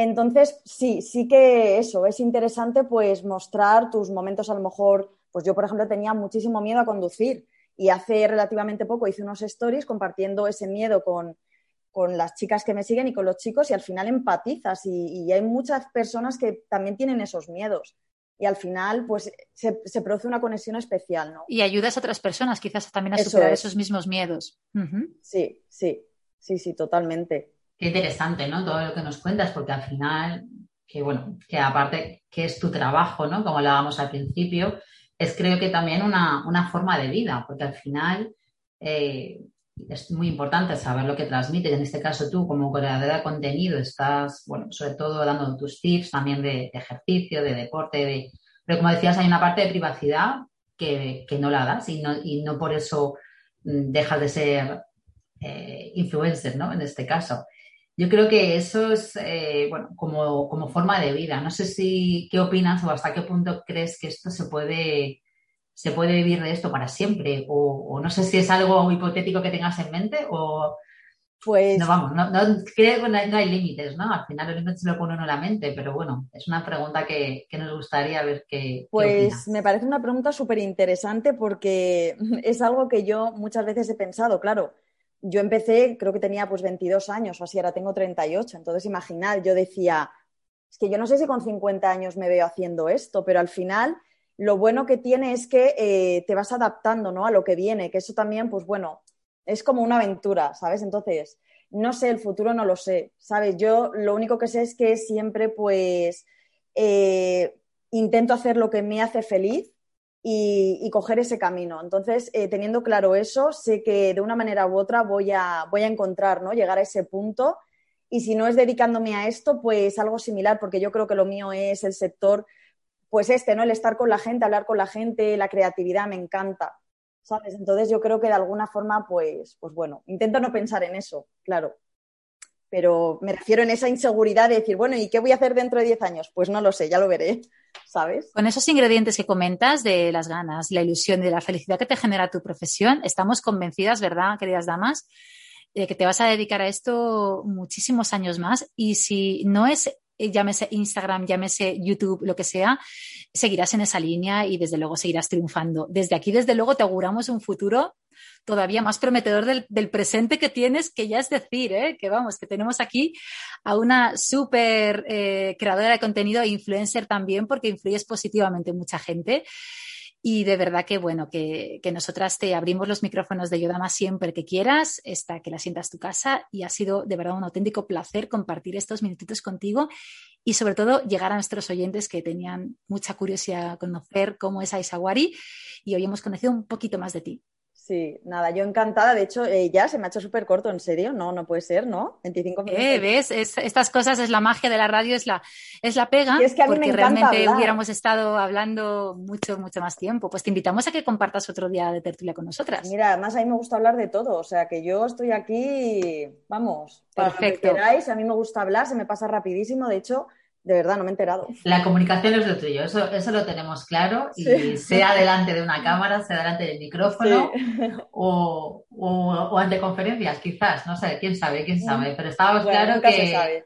Entonces, sí, sí que eso, es interesante pues mostrar tus momentos a lo mejor, pues yo por ejemplo tenía muchísimo miedo a conducir y hace relativamente poco hice unos stories compartiendo ese miedo con, con las chicas que me siguen y con los chicos y al final empatizas y, y hay muchas personas que también tienen esos miedos y al final pues se, se, produce una conexión especial, ¿no? Y ayudas a otras personas quizás también a Eso superar es. esos mismos miedos. Uh -huh. Sí, sí, sí, sí, totalmente. Qué interesante, ¿no? Todo lo que nos cuentas, porque al final, que bueno, que aparte que es tu trabajo, ¿no? Como hablábamos al principio, es creo que también una, una forma de vida, porque al final eh, es muy importante saber lo que transmites. En este caso, tú, como creadora de contenido, estás, bueno, sobre todo dando tus tips también de, de ejercicio, de deporte, de... pero como decías, hay una parte de privacidad que, que no la das y no, y no por eso dejas de ser eh, influencer, ¿no? En este caso. Yo creo que eso es, eh, bueno, como, como, forma de vida. No sé si, ¿qué opinas o hasta qué punto crees que esto se puede, se puede vivir de esto para siempre? O, o no sé si es algo hipotético que tengas en mente o... Pues... No, vamos, no, no creo que no hay, no hay límites, ¿no? Al final los límites se lo pone uno en la mente, pero bueno, es una pregunta que, que nos gustaría ver qué Pues qué me parece una pregunta súper interesante porque es algo que yo muchas veces he pensado, claro yo empecé, creo que tenía pues 22 años o así, ahora tengo 38. Entonces, imaginad, yo decía, es que yo no sé si con 50 años me veo haciendo esto, pero al final lo bueno que tiene es que eh, te vas adaptando ¿no? a lo que viene, que eso también, pues bueno, es como una aventura, ¿sabes? Entonces, no sé, el futuro no lo sé, ¿sabes? Yo lo único que sé es que siempre pues eh, intento hacer lo que me hace feliz y, coger ese camino. Entonces, eh, teniendo claro eso, sé que de una manera u otra voy a, voy a encontrar, ¿no? Llegar a ese punto. Y si no es dedicándome a esto, pues algo similar, porque yo creo que lo mío es el sector, pues este, ¿no? El estar con la gente, hablar con la gente, la creatividad, me encanta. ¿Sabes? Entonces yo creo que de alguna forma, pues, pues bueno, intento no pensar en eso, claro. Pero me refiero en esa inseguridad de decir, bueno, ¿y qué voy a hacer dentro de 10 años? Pues no lo sé, ya lo veré. ¿Sabes? Con esos ingredientes que comentas de las ganas, la ilusión, de la felicidad que te genera tu profesión, estamos convencidas, ¿verdad, queridas damas? De que te vas a dedicar a esto muchísimos años más y si no es llámese Instagram, llámese YouTube, lo que sea, seguirás en esa línea y desde luego seguirás triunfando. Desde aquí, desde luego, te auguramos un futuro todavía más prometedor del, presente que tienes, que ya es decir, ¿eh? que vamos, que tenemos aquí a una súper eh, creadora de contenido e influencer también, porque influyes positivamente en mucha gente. Y de verdad que, bueno, que, nosotras te abrimos los micrófonos de Yodama siempre que quieras, esta, que la sientas tu casa. Y ha sido de verdad un auténtico placer compartir estos minutitos contigo y sobre todo llegar a nuestros oyentes que tenían mucha curiosidad conocer cómo es Aisawari y hoy hemos conocido un poquito más de ti. Sí, nada, yo encantada. De hecho, eh, ya se me ha hecho súper corto, en serio. No, no puede ser, ¿no? 25 minutos. Eh, ¿Ves? Es- estas cosas es la magia de la radio, es la, es la pega, Y es que a mí me porque encanta realmente hablar. hubiéramos estado hablando mucho, mucho más tiempo. Pues te invitamos a que compartas otro día de tertulia con nosotras. Mira, además a mí me gusta hablar de todo, o sea que yo estoy aquí, vamos, para lo que Perfecto. queráis. A mí me gusta hablar, se me pasa rapidísimo. De hecho, de verdad, no me he enterado. La comunicación es lo tuyo, eso, eso lo tenemos claro. Y sea delante de una cámara, sea delante del micrófono Sí. o, o, o ante conferencias, quizás, no sé, quién sabe, quién sabe. Pero estábamos Bueno, claro que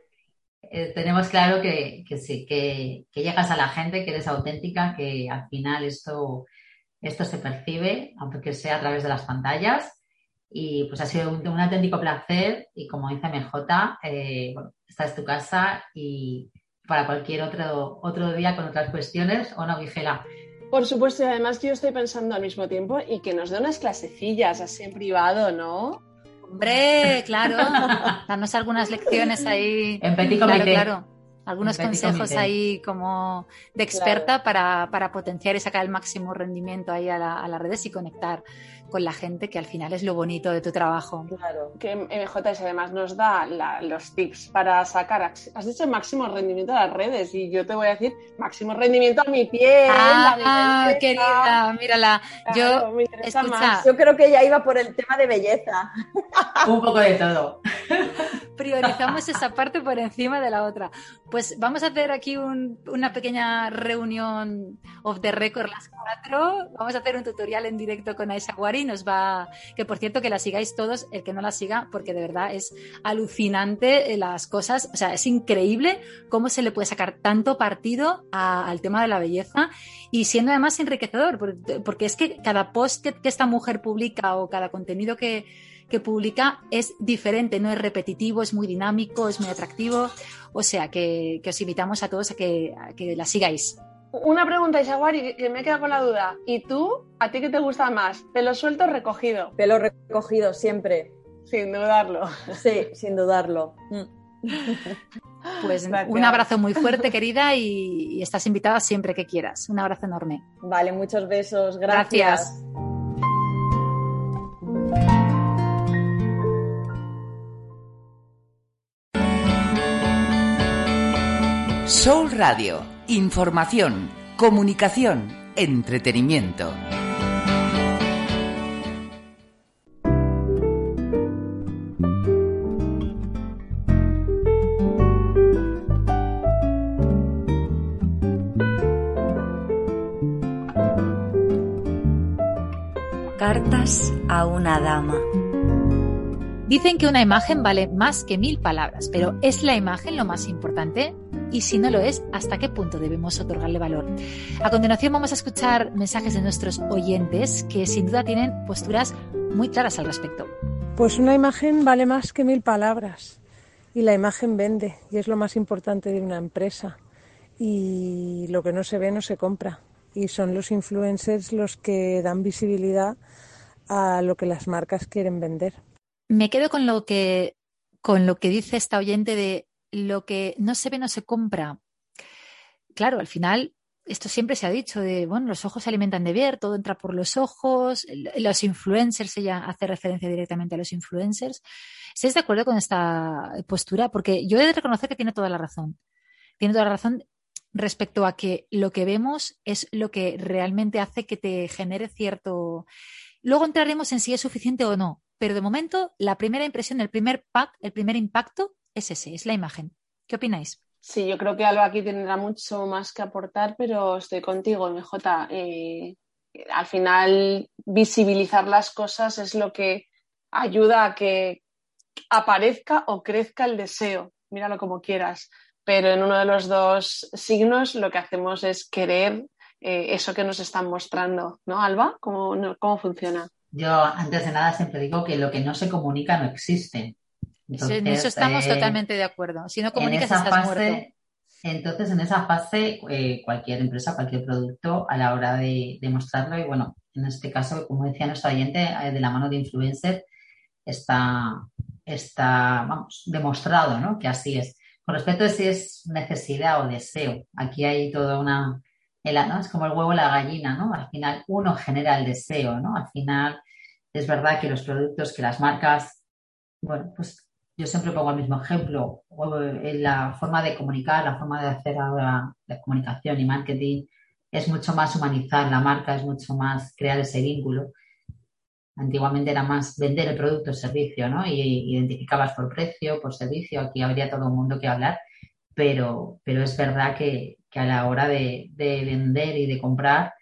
eh, tenemos claro que, que sí, que, que llegas a la gente, que eres auténtica, que al final esto, esto se percibe, aunque sea a través de las pantallas. Y pues ha sido un, un auténtico placer. Y como dice MJ, eh, bueno, esta es tu casa y para cualquier otro, otro día con otras cuestiones, ¿o no, Vigela? Por supuesto, y además que yo estoy pensando al mismo tiempo y que nos dé unas clasecillas así en privado, ¿no? Hombre, claro, darnos algunas lecciones ahí. En petit Claro, comité. claro. Algunos En petit consejos comité. ahí como de experta para, para potenciar y sacar el máximo rendimiento ahí a, la- a las redes y conectar con la gente, que al final es lo bonito de tu trabajo. Claro. Que MJS además nos da la- los tips para sacar, has dicho máximo rendimiento a las redes y yo te voy a decir máximo rendimiento a mi piel. Ah, querida, mírala. Claro, Yo, me escucha, más. Yo creo que ya iba por el tema de belleza. Un poco de todo. Priorizamos esa parte por encima de la otra. Pues vamos a hacer aquí un- una pequeña reunión off the record las cuatro. Vamos a hacer un tutorial en directo con Aisha Wari. Nos va, que por cierto que la sigáis todos, el que no la siga, porque de verdad es alucinante eh, las cosas. O sea, es increíble cómo se le puede sacar tanto partido al tema de la belleza y siendo además enriquecedor, porque, es que cada post que esta mujer publica o cada contenido que, que publica es diferente, no es repetitivo, es muy dinámico, es muy atractivo. O sea que, que os invitamos a todos a que, a que la sigáis. Una pregunta, Isaguari, que- que me he quedado con la duda. ¿Y tú, a ti qué te gusta más? ¿Pelo suelto o recogido? Pelo recogido siempre. Sin dudarlo. Sí, sin dudarlo. Mm. Pues Gracias. un abrazo muy fuerte, querida, y, y estás invitada siempre que quieras. Un abrazo enorme. Vale, muchos besos. Gracias. Gracias. Soul Radio. Información, comunicación, entretenimiento. Cartas a una dama. Dicen que una imagen vale más que mil palabras, pero ¿es la imagen lo más importante? Y si no lo es, ¿hasta qué punto debemos otorgarle valor? A continuación vamos a escuchar mensajes de nuestros oyentes que sin duda tienen posturas muy claras al respecto. Pues una imagen vale más que mil palabras y la imagen vende y es lo más importante de una empresa y lo que no se ve no se compra y son los influencers los que dan visibilidad a lo que las marcas quieren vender. Me quedo con lo que con lo que dice esta oyente de lo que no se ve no se compra. Claro, al final esto siempre se ha dicho de, bueno, los ojos se alimentan de ver, todo entra por los ojos, los influencers, ella hace referencia directamente a los influencers. ¿Estáis de acuerdo con esta postura? Porque yo he de reconocer que tiene toda la razón. Tiene toda la razón respecto a que lo que vemos es lo que realmente hace que te genere cierto... Luego entraremos en si es suficiente o no, pero de momento la primera impresión, el primer pack, el primer impacto es ese, es la imagen. ¿Qué opináis? Sí, yo creo que Alba aquí tendrá mucho más que aportar, pero estoy contigo, MJ. Eh, al final, visibilizar las cosas es lo que ayuda a que aparezca o crezca el deseo. Míralo como quieras. Pero en uno de los dos signos lo que hacemos es querer eh, eso que nos están mostrando. ¿No, Alba? ¿Cómo, no, cómo funciona? Yo, antes de nada, siempre digo que lo que no se comunica no existe. Entonces, en eso estamos eh, totalmente de acuerdo. Si no comunicas, estás fase, muerto. Entonces, en esa fase, eh, cualquier empresa, cualquier producto, a la hora de, de, mostrarlo, y bueno, en este caso, como decía nuestro oyente, eh, de la mano de influencer, está, está vamos, demostrado ¿no? que así es. Con respecto a si es necesidad o deseo, aquí hay toda una. ¿no? Es como el huevo y la gallina, ¿no? Al final uno genera el deseo, ¿no? Al final es verdad que los productos, que las marcas, bueno, pues yo siempre pongo el mismo ejemplo, en la forma de comunicar, la forma de hacer ahora la comunicación y marketing es mucho más humanizar la marca, es mucho más crear ese vínculo. Antiguamente era más vender el producto o servicio, ¿no? Y identificabas por precio, por servicio, aquí habría todo el mundo que hablar, pero, pero es verdad que, a la hora de, vender y de comprar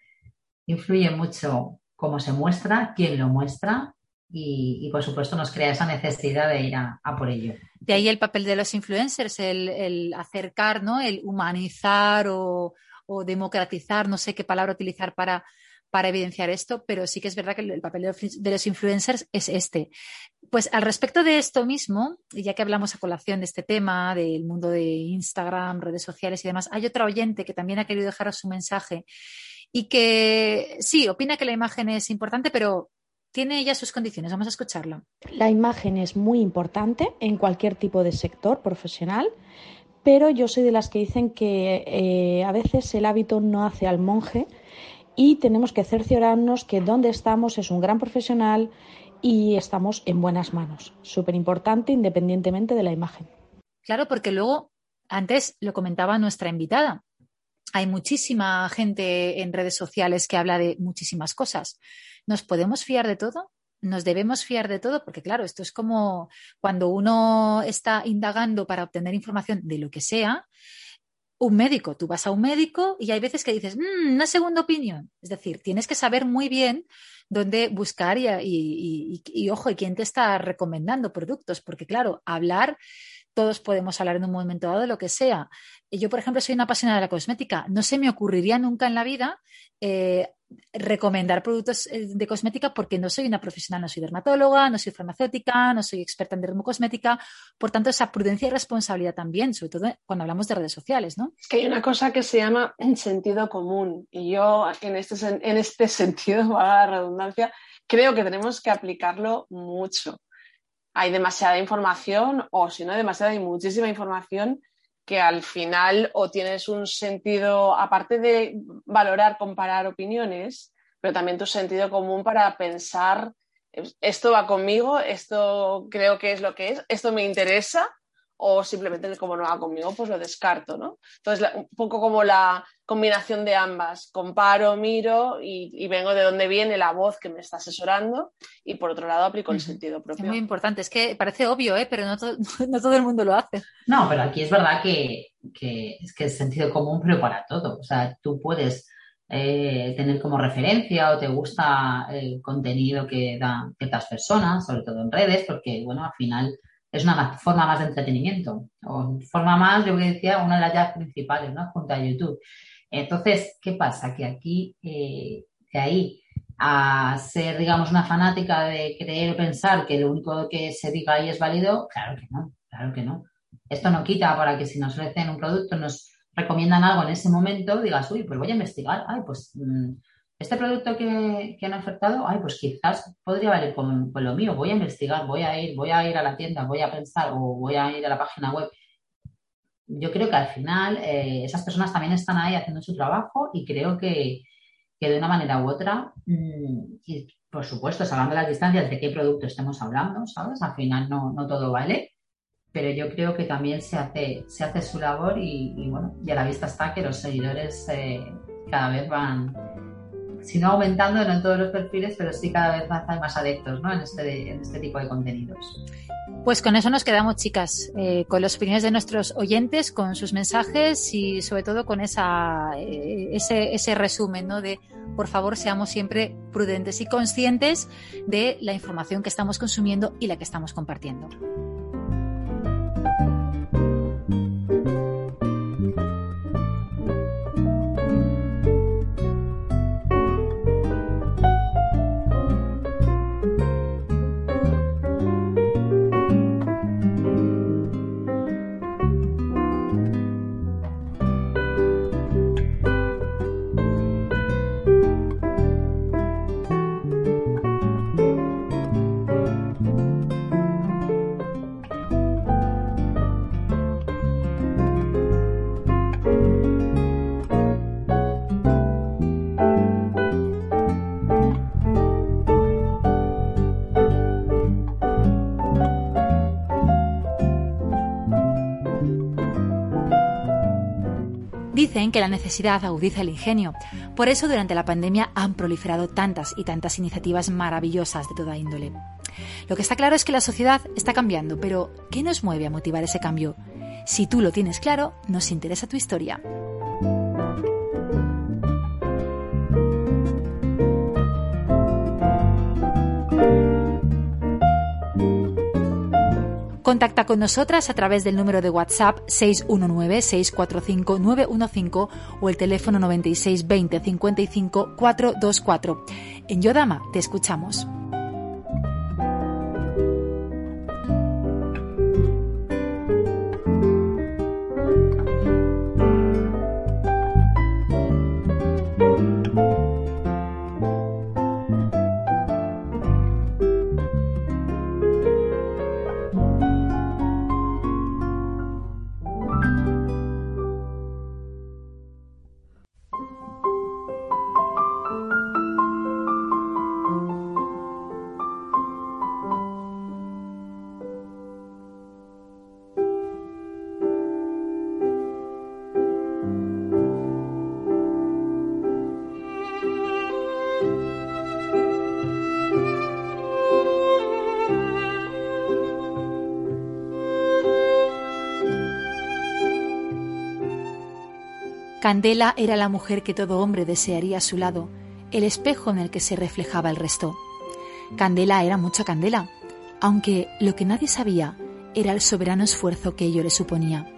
influye mucho cómo se muestra, quién lo muestra y, por supuesto nos crea esa necesidad de ir a, por ello. De ahí el papel de los influencers, el, acercar, ¿no? el humanizar o, democratizar, no sé qué palabra utilizar para, para evidenciar esto, pero sí que es verdad que el papel de los influencers es este. Pues al respecto de esto mismo, ya que hablamos a colación de este tema, del mundo de Instagram, redes sociales y demás, hay otra oyente que también ha querido dejar su mensaje y que sí, opina que la imagen es importante, pero tiene ya sus condiciones. Vamos a escucharlo. La imagen es muy importante en cualquier tipo de sector profesional, pero yo soy de las que dicen que eh, a veces el hábito no hace al monje y tenemos que cerciorarnos que donde estamos es un gran profesional y estamos en buenas manos. Súper importante independientemente de la imagen. Claro, porque luego, antes lo comentaba nuestra invitada, hay muchísima gente en redes sociales que habla de muchísimas cosas. ¿Nos podemos fiar de todo? ¿Nos debemos fiar de todo? Porque claro, esto es como cuando uno está indagando para obtener información de lo que sea, un médico, tú vas a un médico y hay veces que dices, mm, una segunda opinión. Es decir, tienes que saber muy bien dónde buscar y, ojo, y quién te está recomendando productos, porque claro, hablar todos podemos hablar en un momento dado de lo que sea. Yo, por ejemplo, soy una apasionada de la cosmética. No se me ocurriría nunca en la vida eh, recomendar productos eh, de cosmética porque no soy una profesional, no soy dermatóloga, no soy farmacéutica, no soy experta en dermocosmética. Por tanto, esa prudencia y responsabilidad también, sobre todo cuando hablamos de redes sociales, ¿no? Es que hay una cosa que se llama sentido común y yo en este, en este sentido, a la redundancia, creo que tenemos que aplicarlo mucho hay demasiada información o si no demasiada, hay muchísima información que al final o tienes un sentido, aparte de valorar, comparar opiniones, pero también tu sentido común para pensar, esto va conmigo, esto creo que es lo que es, esto me interesa o simplemente como no va conmigo, pues lo descarto, ¿no? Entonces, un poco como la combinación de ambas, comparo, miro y, vengo de dónde viene la voz que me está asesorando y por otro lado aplico el sentido propio. Es muy importante, es que parece obvio, ¿eh? pero no, no todo el mundo lo hace. No, pero aquí es verdad que, es que es sentido común, pero para todo. O sea, tú puedes eh, tener como referencia o te gusta el contenido que dan ciertas personas, sobre todo en redes, porque, bueno, al final es una forma más de entretenimiento, o forma más, yo que decía, una de las llaves principales, ¿no? Junto a YouTube. Entonces, ¿qué pasa? Que aquí, eh, de ahí a ser, digamos, una fanática de creer o pensar que lo único que se diga ahí es válido, claro que no, claro que no. Esto no quita para que si nos ofrecen un producto, nos recomiendan algo en ese momento, digas, uy, pues voy a investigar, ay, pues mm, este producto que, han ofertado, ay, pues quizás podría valer con, lo mío, voy a investigar, voy a ir, voy a ir a la tienda, voy a pensar o voy a ir a la página web. Yo creo que al final eh, esas personas también están ahí haciendo su trabajo y creo que, de una manera u otra, mm, y por supuesto, salvando las distancias de qué producto estemos hablando, ¿sabes? Al final no, todo vale, pero yo creo que también se hace, se hace su labor y, bueno, y a la vista está que los seguidores eh, cada vez van, si no aumentando, no en todos los perfiles, pero sí cada vez más más adeptos ¿no? en, este, en este tipo de contenidos. Pues con eso nos quedamos, chicas, eh, con las opiniones de nuestros oyentes, con sus mensajes y sobre todo con esa, eh, ese, ese resumen ¿no? de, por favor, seamos siempre prudentes y conscientes de la información que estamos consumiendo y la que estamos compartiendo. Que la necesidad agudiza el ingenio. Por eso durante la pandemia han proliferado tantas y tantas iniciativas maravillosas de toda índole. Lo que está claro es que la sociedad está cambiando, pero ¿qué nos mueve a motivar ese cambio? Si tú lo tienes claro, nos interesa tu historia. Contacta con nosotras a través del número de WhatsApp 619-645-915 o el teléfono 96 20 55 424. En Yodama te escuchamos. Candela era la mujer que todo hombre desearía a su lado, el espejo en el que se reflejaba el resto. Candela era mucha candela, aunque lo que nadie sabía era el soberano esfuerzo que ello le suponía.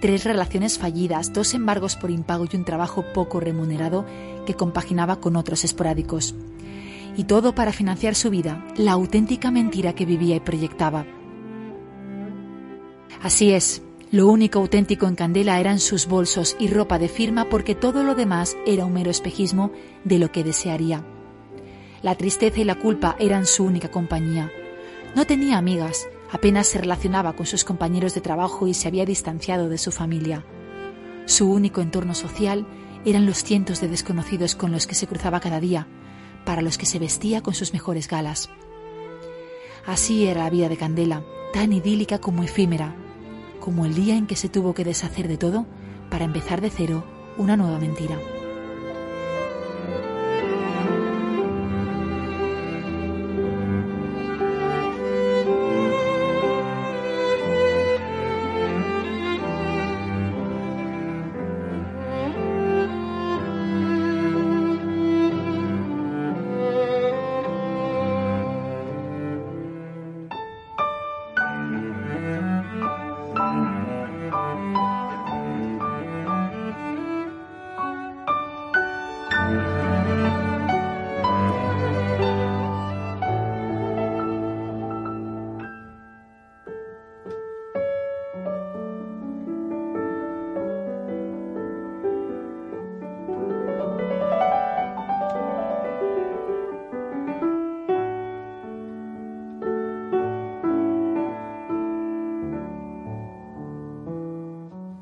Tres relaciones fallidas, dos embargos por impago y un trabajo poco remunerado que compaginaba con otros esporádicos. Y todo para financiar su vida, la auténtica mentira que vivía y proyectaba. Así es, lo único auténtico en Candela eran sus bolsos y ropa de firma porque todo lo demás era un mero espejismo de lo que desearía. La tristeza y la culpa eran su única compañía. No tenía amigas, apenas se relacionaba con sus compañeros de trabajo y se había distanciado de su familia. Su único entorno social eran los cientos de desconocidos con los que se cruzaba cada día, para los que se vestía con sus mejores galas. Así era la vida de Candela, tan idílica como efímera, como el día en que se tuvo que deshacer de todo para empezar de cero una nueva mentira.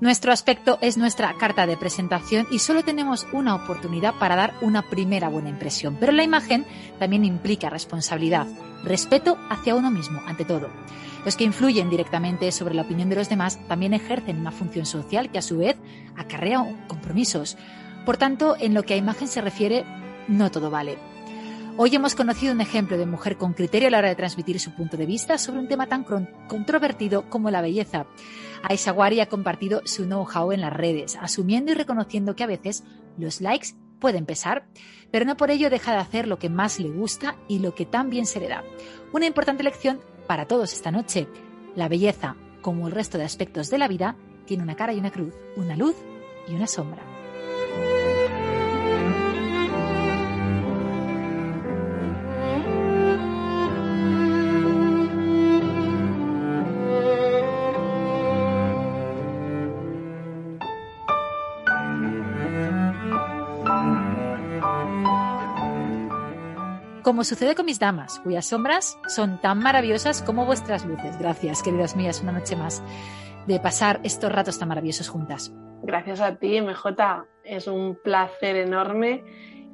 Nuestro aspecto es nuestra carta de presentación y solo tenemos una oportunidad para dar una primera buena impresión. Pero la imagen también implica responsabilidad, respeto hacia uno mismo, ante todo. Los que influyen directamente sobre la opinión de los demás también ejercen una función social que a su vez acarrea compromisos. Por tanto, en lo que a imagen se refiere, no todo vale. Hoy hemos conocido un ejemplo de mujer con criterio a la hora de transmitir su punto de vista sobre un tema tan controvertido como la belleza. Aisha Wari ha compartido su know-how en las redes, asumiendo y reconociendo que a veces los likes pueden pesar, pero no por ello deja de hacer lo que más le gusta y lo que tan bien se le da. Una importante lección para todos esta noche. La belleza, como el resto de aspectos de la vida, tiene una cara y una cruz, una luz y una sombra. Como sucede con mis damas, cuyas sombras son tan maravillosas como vuestras luces. Gracias, queridas mías, una noche más de pasar estos ratos tan maravillosos juntas. Gracias a ti, MJ. Es un placer enorme.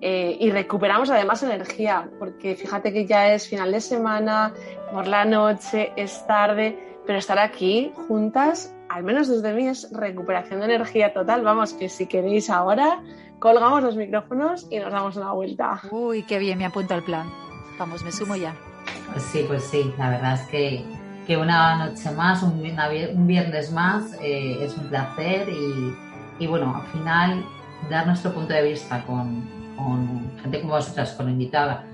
Eh, y recuperamos además energía, porque fíjate que ya es final de semana, por la noche, es tarde, pero estar aquí juntas al menos desde mí, es recuperación de energía total. Vamos, que si queréis ahora, colgamos los micrófonos y nos damos una vuelta. Uy, qué bien, me apunto al plan. Vamos, me sumo ya. Pues sí, pues sí, la verdad es que, que una noche más, un, un viernes más, eh, es un placer y, y, bueno, al final dar nuestro punto de vista con, con gente como vosotras, con invitada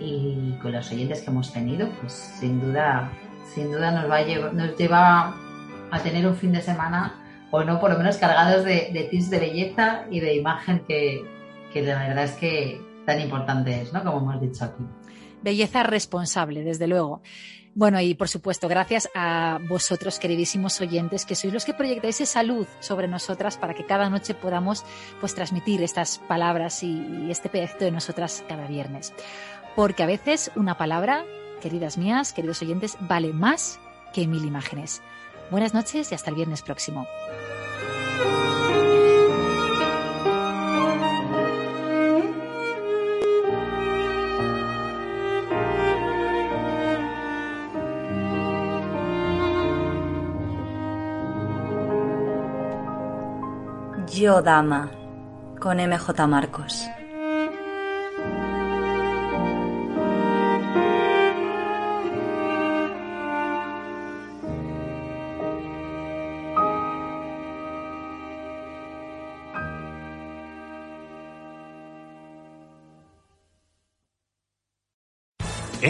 y con los oyentes que hemos tenido, pues sin duda, sin duda nos va a llevar, nos lleva a tener un fin de semana o no, por lo menos cargados de, de tips de belleza y de imagen que, que la verdad es que tan importante es, ¿no? Como hemos dicho aquí. Belleza responsable, desde luego. Bueno, y por supuesto, gracias a vosotros, queridísimos oyentes, que sois los que proyectáis esa luz sobre nosotras para que cada noche podamos pues, transmitir estas palabras y, y este pedacito de nosotras cada viernes. Porque a veces una palabra, queridas mías, queridos oyentes, vale más que mil imágenes. Buenas noches y hasta el viernes próximo. Yo Dama con MJ Marcos.